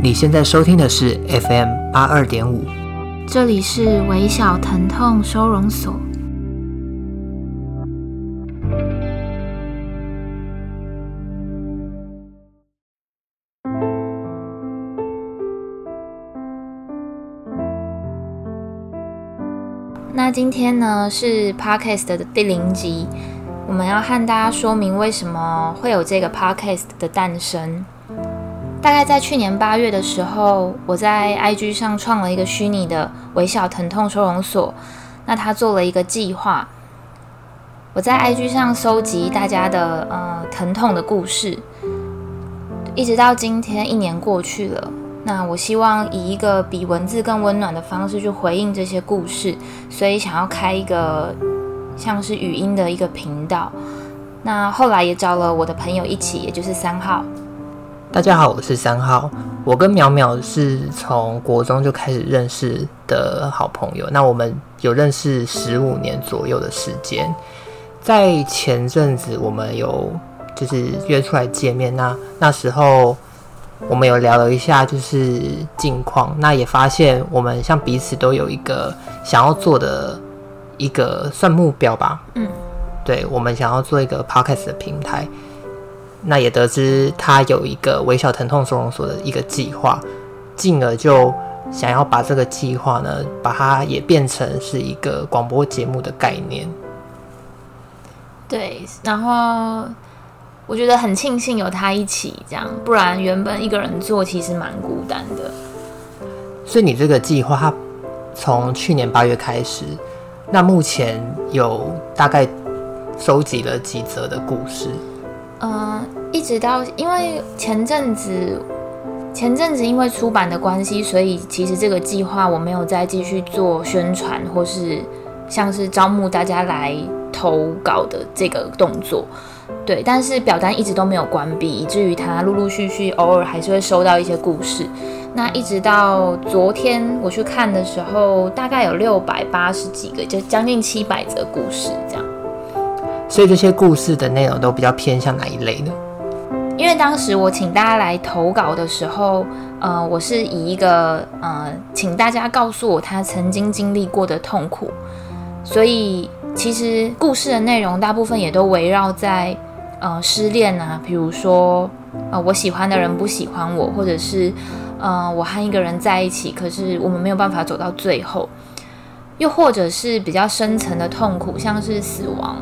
你现在收听的是 FM 八二点五，这里是微小疼痛收容所。那今天呢是 Podcast 的第零集，我们要和大家说明为什么会有这个 Podcast 的诞生。大概在去年八月的时候，我在 IG 上创了一个虚拟的微小疼痛收容所。那他做了一个计划，我在 IG 上搜集大家的呃疼痛的故事，一直到今天一年过去了。那我希望以一个比文字更温暖的方式去回应这些故事，所以想要开一个像是语音的一个频道。那后来也找了我的朋友一起，也就是三号。大家好，我是三号。我跟淼淼是从国中就开始认识的好朋友。那我们有认识十五年左右的时间。在前阵子，我们有就是约出来见面。那那时候我们有聊了一下，就是近况。那也发现我们像彼此都有一个想要做的一个算目标吧。嗯，对，我们想要做一个 podcast 的平台。那也得知他有一个微小疼痛收容所的一个计划，进而就想要把这个计划呢，把它也变成是一个广播节目的概念。对，然后我觉得很庆幸有他一起这样，不然原本一个人做其实蛮孤单的。所以你这个计划，它从去年八月开始，那目前有大概收集了几则的故事？呃，一直到因为前阵子，前阵子因为出版的关系，所以其实这个计划我没有再继续做宣传，或是像是招募大家来投稿的这个动作。对，但是表单一直都没有关闭，以至于他陆陆续续偶尔还是会收到一些故事。那一直到昨天我去看的时候，大概有六百八十几个，就将近七百则故事这样。所以这些故事的内容都比较偏向哪一类呢？因为当时我请大家来投稿的时候，呃，我是以一个呃，请大家告诉我他曾经经历过的痛苦，所以其实故事的内容大部分也都围绕在呃失恋啊，比如说呃我喜欢的人不喜欢我，或者是呃我和一个人在一起，可是我们没有办法走到最后，又或者是比较深层的痛苦，像是死亡。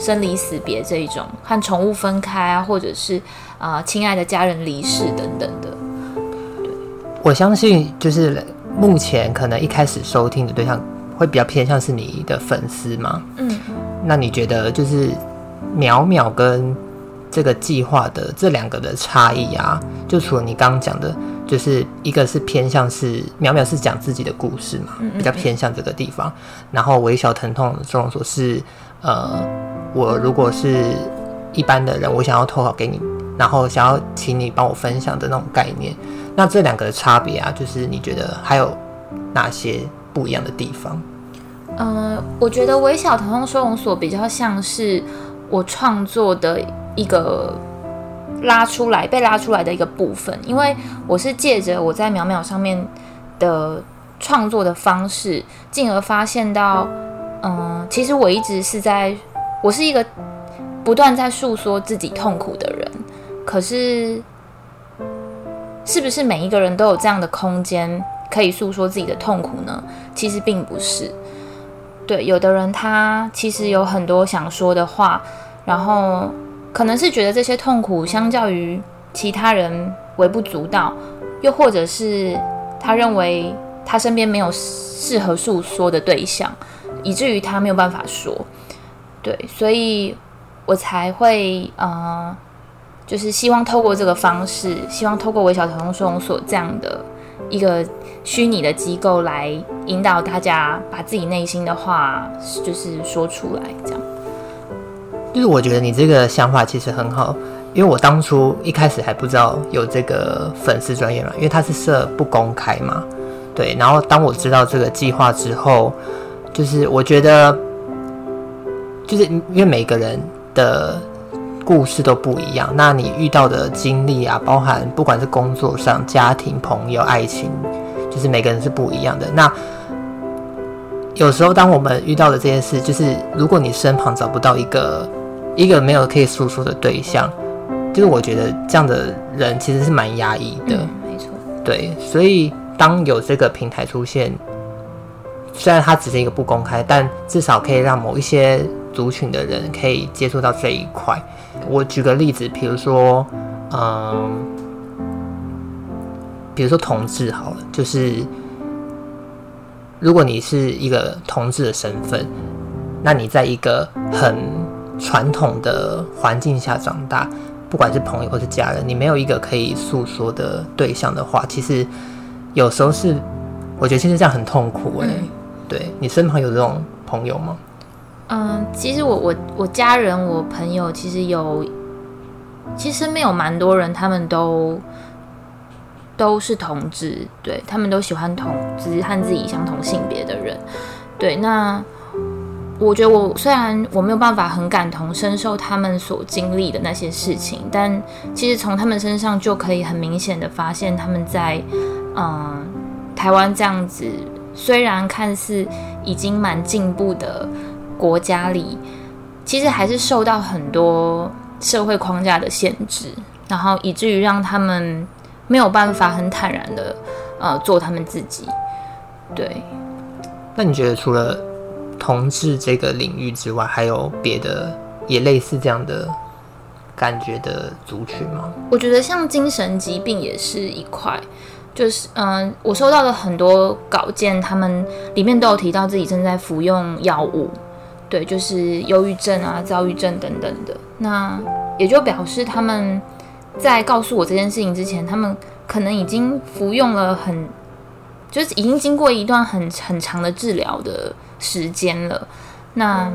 生离死别这一种，和宠物分开啊，或者是啊、呃，亲爱的家人离世等等的。对，我相信就是目前可能一开始收听的对象会比较偏向是你的粉丝嘛。嗯，那你觉得就是淼淼跟这个计划的这两个的差异啊？就除了你刚刚讲的，就是一个是偏向是淼淼是讲自己的故事嘛，比较偏向这个地方。嗯嗯嗯，然后微小疼痛收容所是呃。我如果是一般的人，我想要投稿给你，然后想要请你帮我分享的那种概念，那这两个的差别啊，就是你觉得还有哪些不一样的地方？呃，我觉得微小疼痛收容所比较像是我创作的一个拉出来被拉出来的一个部分，因为我是借着我在淼淼上面的创作的方式，进而发现到，嗯、其实我一直是在。我是一个不断在诉说自己痛苦的人，可是，是不是每一个人都有这样的空间可以诉说自己的痛苦呢？其实并不是。对，有的人他其实有很多想说的话，然后可能是觉得这些痛苦相较于其他人微不足道，又或者是他认为他身边没有适合诉说的对象，以至于他没有办法说。对，所以我才会呃，就是希望透过这个方式，希望透过微小疼痛收容所这样的一个虚拟的机构来引导大家把自己内心的话就是说出来，这样。就是我觉得你这个想法其实很好，因为我当初一开始还不知道有这个粉丝专业嘛，因为它是设不公开嘛，对。然后当我知道这个计划之后，就是我觉得。就是因为每个人的故事都不一样。那你遇到的经历啊，包含不管是工作上、家庭、朋友、爱情，就是每个人是不一样的。那有时候，当我们遇到的这件事，就是如果你身旁找不到一个一个没有可以诉说的对象，就是我觉得这样的人其实是蛮压抑的。嗯，没错。对，所以当有这个平台出现，虽然它只是一个不公开，但至少可以让某一些族群的人可以接触到这一块。我举个例子，比如说，嗯，比如说同志好了，就是。如果你是一个同志的身份，那你在一个很传统的环境下长大，不管是朋友或是家人，你没有一个可以诉说的对象的话，其实有时候是，我觉得其实这样很痛苦诶、对，你身旁有这种朋友吗？嗯，其实我我我家人我朋友其实有，其实没有蛮多人，他们都。都是同志，对，他们都喜欢同志和自己相同性别的人，对。那我觉得我虽然我没有办法很感同身受他们所经历的那些事情，但其实从他们身上就可以很明显的发现，他们在嗯台湾这样子虽然看似已经蛮进步的国家里，其实还是受到很多社会框架的限制，然后以至于让他们。没有办法很坦然的，呃，做他们自己。对。那你觉得除了同志这个领域之外，还有别的也类似这样的感觉的族群吗？我觉得像精神疾病也是一块，就是嗯、我收到的很多稿件，他们里面都有提到自己正在服用药物，对，就是忧郁症啊、躁郁症等等的。那也就表示他们。在告诉我这件事情之前，他们可能已经服用了很，就是已经经过一段很很长的治疗的时间了。那，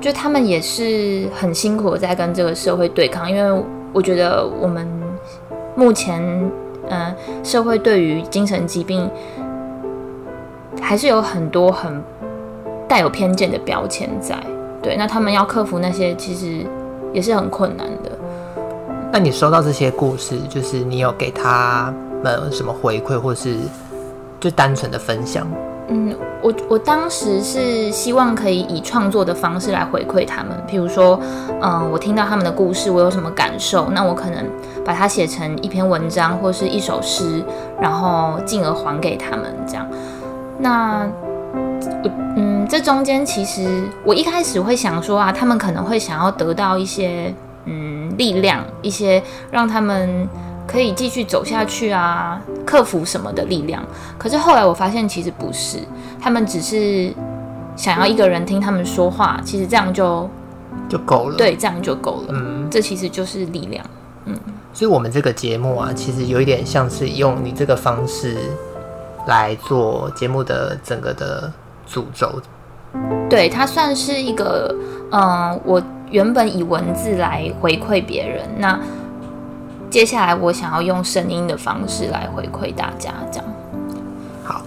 就他们也是很辛苦在跟这个社会对抗，因为我觉得我们目前，嗯、社会对于精神疾病还是有很多很带有偏见的标签在。对，那他们要克服那些，其实。也是很困难的。那你收到这些故事，就是你有给他们什么回馈，或是就单纯的分享？嗯，我我当时是希望可以以创作的方式来回馈他们，譬如说，嗯，我听到他们的故事，我有什么感受，那我可能把它写成一篇文章或是一首诗，然后进而还给他们这样。那。我嗯，这中间其实我一开始会想说啊，他们可能会想要得到一些嗯力量，一些让他们可以继续走下去啊，克服什么的力量。可是后来我发现其实不是，他们只是想要一个人听他们说话，其实这样就就够了。对，这样就够了。嗯，这其实就是力量。嗯，所以我们这个节目啊，其实有一点像是用你这个方式来做节目的整个的。主轴，对，它算是一个，嗯、呃，我原本以文字来回馈别人，那接下来我想要用声音的方式来回馈大家，这样。好，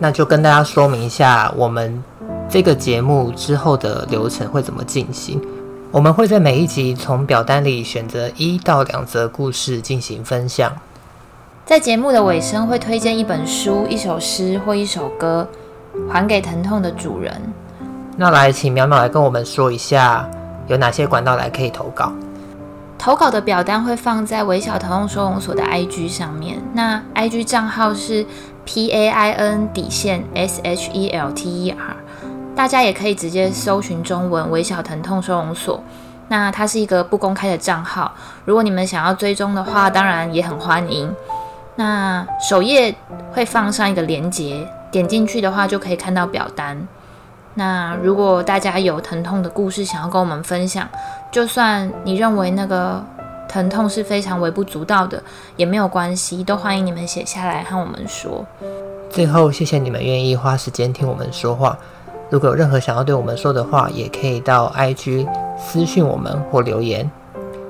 那就跟大家说明一下，我们这个节目之后的流程会怎么进行。我们会在每一集从表单里选择一到两则故事进行分享，在节目的尾声会推荐一本书、一首诗或一首歌。还给疼痛的主人。那来，请淼淼来跟我们说一下，有哪些管道来可以投稿？投稿的表单会放在微小疼痛收容所的 IG 上面。那 IG 账号是 P A I N 底线 S H E L T E R。大家也可以直接搜寻中文“微小疼痛收容所”。那它是一个不公开的账号，如果你们想要追踪的话，当然也很欢迎。那首页会放上一个连接。点进去的话，就可以看到表单。那如果大家有疼痛的故事想要跟我们分享，就算你认为那个疼痛是非常微不足道的，也没有关系，都欢迎你们写下来和我们说。最后，谢谢你们愿意花时间听我们说话。如果有任何想要对我们说的话，也可以到 IG 私讯我们或留言。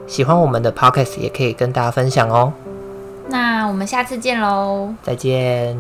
喜欢我们的 Podcast 也可以跟大家分享哦。那我们下次见喽！再见。